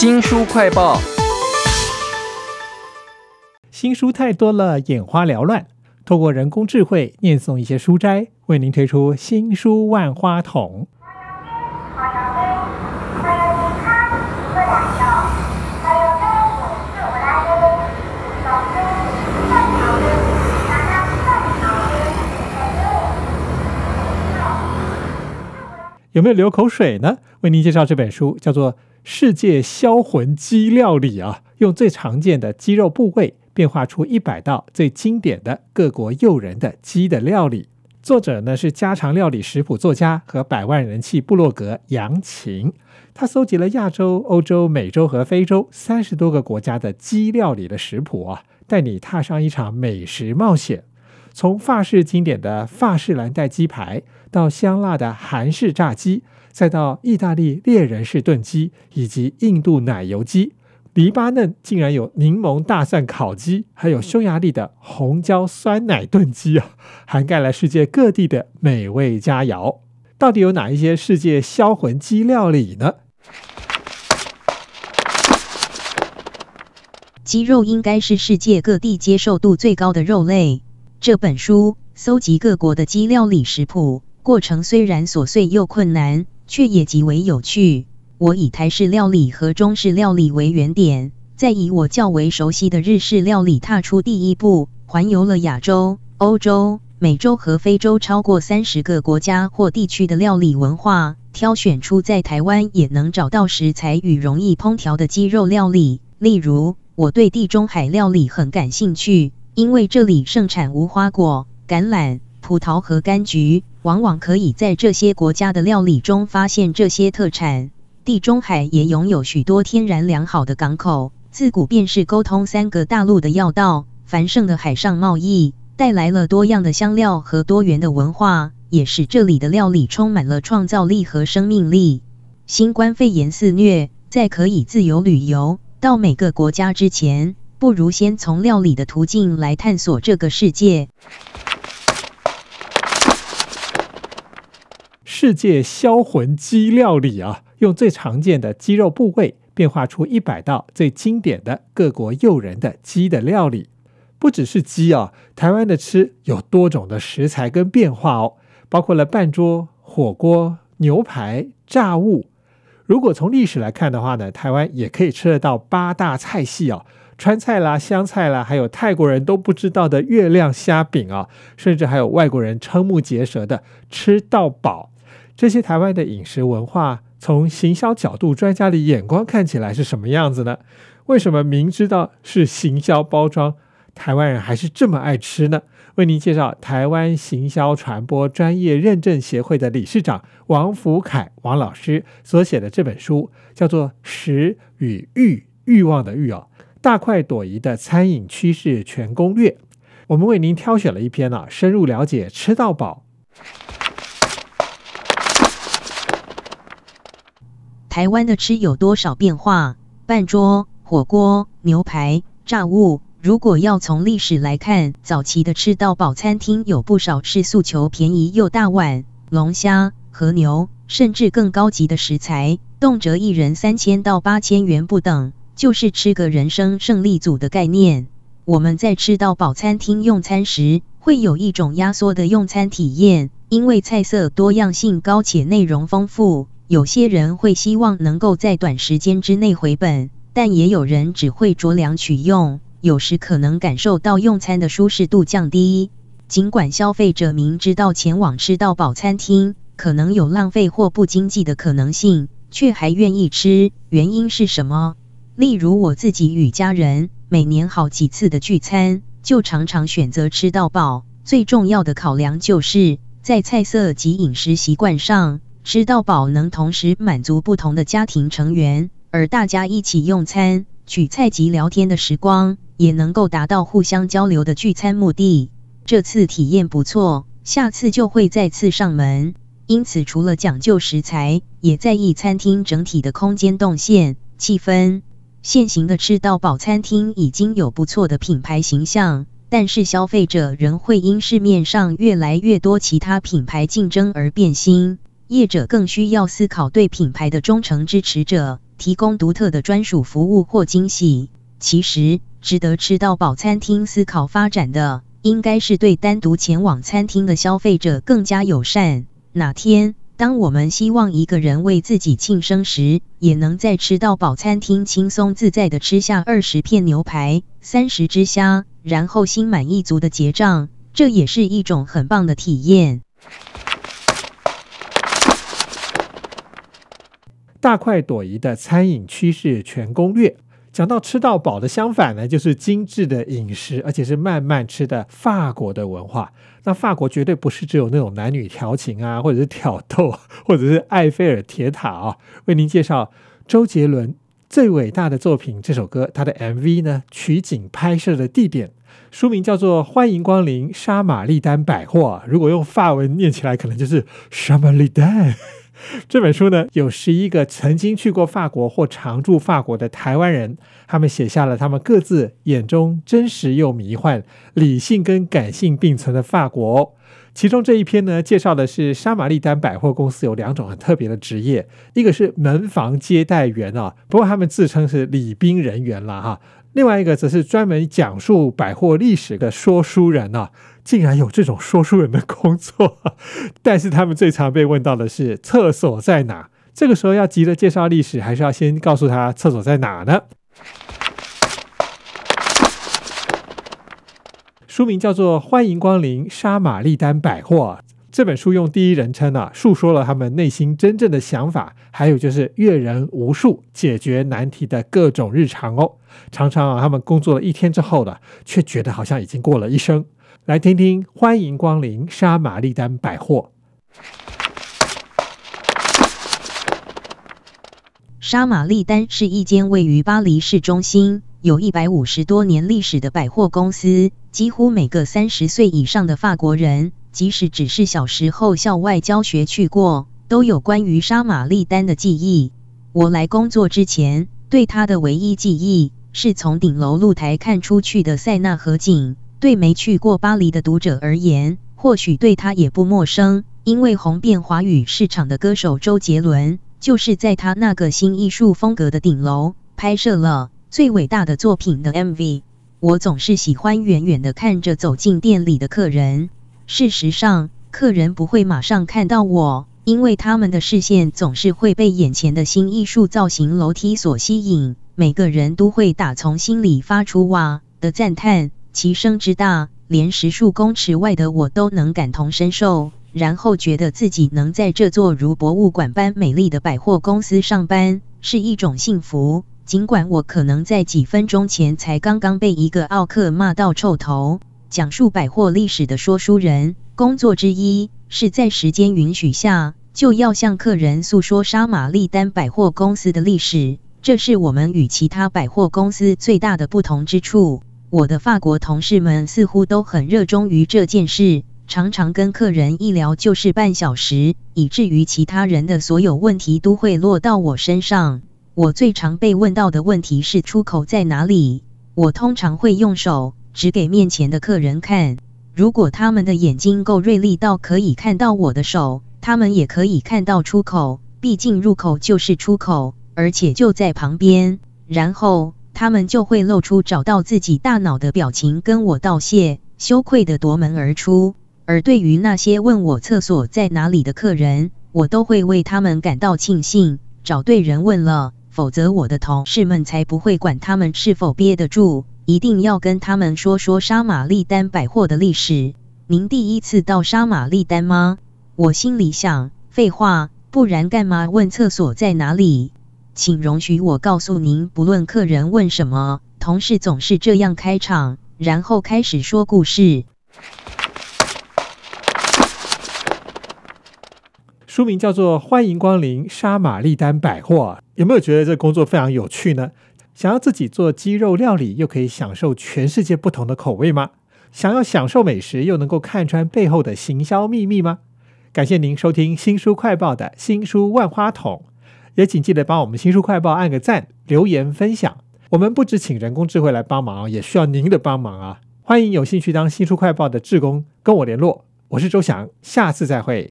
新书快报，新书太多了，眼花缭乱。透过人工智慧念诵一些书斋，为您推出新书万花筒。有没有流口水呢？为您介绍这本书，叫做《世界销魂鸡料理》啊，用最常见的鸡肉部位变化出一百道最经典的各国诱人的鸡的料理。作者呢是家常料理食谱作家和百万人气部落格杨晴，他搜集了亚洲、欧洲、美洲和非洲三十多个国家的鸡料理的食谱啊，带你踏上一场美食冒险。从法式经典的法式蓝带鸡排，到香辣的韩式炸鸡，再到意大利猎人式炖鸡，以及印度奶油鸡，黎巴嫩竟然有柠檬大蒜烤鸡，还有匈牙利的红椒酸奶炖鸡啊，涵盖了世界各地的美味佳肴。到底有哪一些世界销魂鸡料理呢？鸡肉应该是世界各地接受度最高的肉类。这本书搜集各国的鸡料理食谱，过程虽然琐碎又困难，却也极为有趣。我以台式料理和中式料理为原点，再以我较为熟悉的日式料理踏出第一步，环游了亚洲、欧洲、美洲和非洲超过三十个国家或地区的料理文化，挑选出在台湾也能找到食材与容易烹调的鸡肉料理。例如，我对地中海料理很感兴趣。因为这里盛产无花果、橄榄、葡萄和柑橘，往往可以在这些国家的料理中发现这些特产。地中海也拥有许多天然良好的港口，自古便是沟通三个大陆的要道。繁盛的海上贸易带来了多样的香料和多元的文化，也使这里的料理充满了创造力和生命力。新冠肺炎肆虐，在可以自由旅游到每个国家之前。不如先从料理的途径来探索这个世界。世界销魂鸡料理啊，用最常见的鸡肉部位变化出一百道最经典的各国诱人的鸡的料理。不只是鸡啊，台湾的吃有多种的食材跟变化哦，包括了半桌火锅、牛排、炸物。如果从历史来看的话呢，台湾也可以吃得到八大菜系哦。川菜啦、湘菜啦，还有泰国人都不知道的月亮虾饼啊，甚至还有外国人瞠目结舌的吃到饱。这些台湾的饮食文化，从行销角度专家的眼光看起来是什么样子呢？为什么明知道是行销包装，台湾人还是这么爱吃呢？为您介绍台湾行销传播专业认证协会的理事长王福凯王老师所写的这本书，叫做《食与欲欲望的欲》哦。大快朵颐的餐饮趋势全攻略，我们为您挑选了一篇啊，深入了解吃到饱。台湾的吃有多少变化？半桌火锅、牛排、炸物。如果要从历史来看，早期的吃到饱餐厅有不少是诉求便宜又大碗，龙虾、和牛，甚至更高级的食材，动辄一人三千到八千元不等。就是吃个人生胜利组的概念。我们在吃到饱餐厅用餐时，会有一种压缩的用餐体验，因为菜色多样性高且内容丰富。有些人会希望能够在短时间之内回本，但也有人只会酌量取用，有时可能感受到用餐的舒适度降低。尽管消费者明知道前往吃到饱餐厅可能有浪费或不经济的可能性，却还愿意吃，原因是什么？例如我自己与家人每年好几次的聚餐，就常常选择吃到饱。最重要的考量就是在菜色及饮食习惯上，吃到饱能同时满足不同的家庭成员，而大家一起用餐、取菜及聊天的时光，也能够达到互相交流的聚餐目的。这次体验不错，下次就会再次上门。因此，除了讲究食材，也在意餐厅整体的空间动线、气氛。现行的吃到饱餐厅已经有不错的品牌形象，但是消费者仍会因市面上越来越多其他品牌竞争而变心。业者更需要思考对品牌的忠诚支持者，提供独特的专属服务或惊喜。其实，值得吃到饱餐厅思考发展的，应该是对单独前往餐厅的消费者更加友善。哪天，当我们希望一个人为自己庆生时，也能在吃到饱餐厅轻松自在的吃下二十片牛排、三十只虾，然后心满意足的结账，这也是一种很棒的体验。大快朵颐的餐饮趋势全攻略。讲到吃到饱的相反呢，就是精致的饮食，而且是慢慢吃的法国的文化。那法国绝对不是只有那种男女调情啊，或者是挑逗，或者是埃菲尔铁塔啊。为您介绍周杰伦最伟大的作品这首歌，他的 MV 呢，取景拍摄的地点，书名叫做《欢迎光临沙玛丽丹百货》。如果用法文念起来，可能就是沙玛丽丹。这本书呢，有十一个曾经去过法国或常驻法国的台湾人，他们写下了他们各自眼中真实又迷幻、理性跟感性并存的法国。其中这一篇呢，介绍的是沙玛丽丹百货公司有两种很特别的职业，一个是门房接待员啊，不过他们自称是礼宾人员了哈。另外一个则是专门讲述百货历史的说书人啊。竟然有这种说书人的工作，但是他们最常被问到的是厕所在哪？这个时候要急着介绍历史，还是要先告诉他厕所在哪呢？书名叫做《欢迎光临沙玛丽丹百货》。这本书用第一人称啊，述说了他们内心真正的想法，还有就是阅人无数、解决难题的各种日常哦。常常啊，他们工作了一天之后的，却觉得好像已经过了一生。来听听，欢迎光临沙玛丽丹百货。沙玛丽丹是一间位于巴黎市中心、有一百五十多年历史的百货公司。几乎每个三十岁以上的法国人，即使只是小时候校外教学去过，都有关于沙玛丽丹的记忆。我来工作之前，对他的唯一记忆是从顶楼露台看出去的塞纳河景。对没去过巴黎的读者而言，或许对他也不陌生，因为红遍华语市场的歌手周杰伦，就是在他那个新艺术风格的顶楼拍摄了最伟大的作品的 MV。我总是喜欢远远的看着走进店里的客人。事实上，客人不会马上看到我，因为他们的视线总是会被眼前的新艺术造型楼梯所吸引。每个人都会打从心里发出“哇”的赞叹。其声之大，连十数公尺外的我都能感同身受。然后觉得自己能在这座如博物馆般美丽的百货公司上班，是一种幸福。尽管我可能在几分钟前才刚刚被一个奥客骂到臭头。讲述百货历史的说书人，工作之一是在时间允许下，就要向客人诉说沙玛丽丹百货公司的历史。这是我们与其他百货公司最大的不同之处。我的法国同事们似乎都很热衷于这件事，常常跟客人一聊就是半小时，以至于其他人的所有问题都会落到我身上。我最常被问到的问题是出口在哪里。我通常会用手指给面前的客人看，如果他们的眼睛够锐利到可以看到我的手，他们也可以看到出口。毕竟入口就是出口，而且就在旁边。然后。他们就会露出找到自己大脑的表情，跟我道谢，羞愧的夺门而出。而对于那些问我厕所在哪里的客人，我都会为他们感到庆幸，找对人问了，否则我的同事们才不会管他们是否憋得住，一定要跟他们说说沙玛丽丹百货的历史。您第一次到沙玛丽丹吗？我心里想，废话，不然干嘛问厕所在哪里？请容许我告诉您，不论客人问什么，同事总是这样开场，然后开始说故事。书名叫做《欢迎光临沙玛丽丹百货》，有没有觉得这工作非常有趣呢？想要自己做鸡肉料理，又可以享受全世界不同的口味吗？想要享受美食，又能够看穿背后的行销秘密吗？感谢您收听新书快报的新书万花筒。也请记得帮我们新书快报按个赞、留言分享。我们不只请人工智慧来帮忙，也需要您的帮忙啊！欢迎有兴趣当新书快报的志工跟我联络。我是周翔，下次再会。